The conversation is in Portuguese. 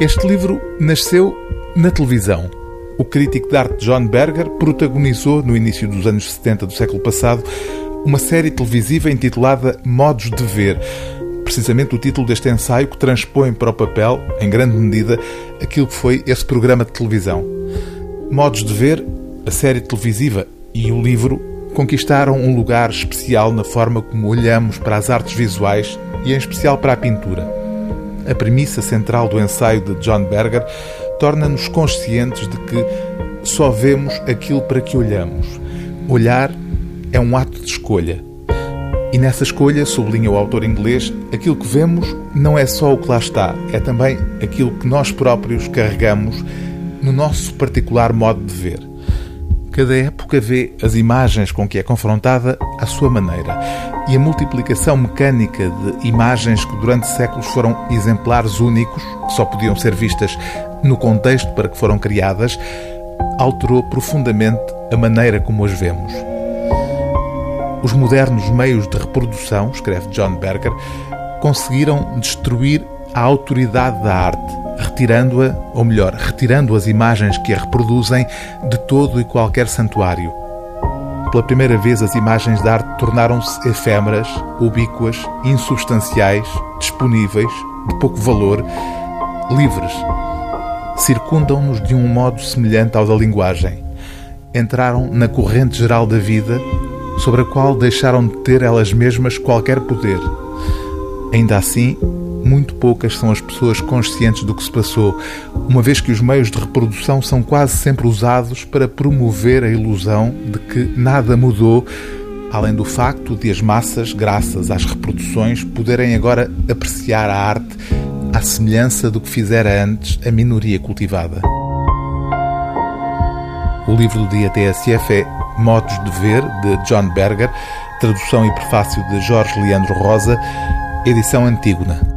Este livro nasceu na televisão. O crítico de arte John Berger protagonizou, no início dos anos 70 do século passado, uma série televisiva intitulada Modos de Ver. Precisamente o título deste ensaio que transpõe para o papel, em grande medida, aquilo que foi esse programa de televisão. Modos de Ver, a série televisiva e o livro conquistaram um lugar especial na forma como olhamos para as artes visuais e, em especial, para a pintura. A premissa central do ensaio de John Berger torna-nos conscientes de que só vemos aquilo para que olhamos. Olhar é um ato de escolha. E nessa escolha, sublinha o autor inglês, aquilo que vemos não é só o que lá está, é também aquilo que nós próprios carregamos no nosso particular modo de ver. Cada época vê as imagens com que é confrontada à sua maneira. E a multiplicação mecânica de imagens que durante séculos foram exemplares únicos, que só podiam ser vistas no contexto para que foram criadas, alterou profundamente a maneira como as vemos. Os modernos meios de reprodução, escreve John Berger, conseguiram destruir a autoridade da arte, retirando-a, ou melhor, retirando as imagens que a reproduzem de todo e qualquer santuário. Pela primeira vez, as imagens de arte tornaram-se efêmeras, ubíquas, insubstanciais, disponíveis, de pouco valor, livres. Circundam-nos de um modo semelhante ao da linguagem. Entraram na corrente geral da vida sobre a qual deixaram de ter elas mesmas qualquer poder. Ainda assim, muito poucas são as pessoas conscientes do que se passou, uma vez que os meios de reprodução são quase sempre usados para promover a ilusão de que nada mudou, além do facto de as massas, graças às reproduções, poderem agora apreciar a arte à semelhança do que fizera antes a minoria cultivada. O livro do dia TSF é Modos de Ver, de John Berger, tradução e prefácio de Jorge Leandro Rosa, edição Antígona.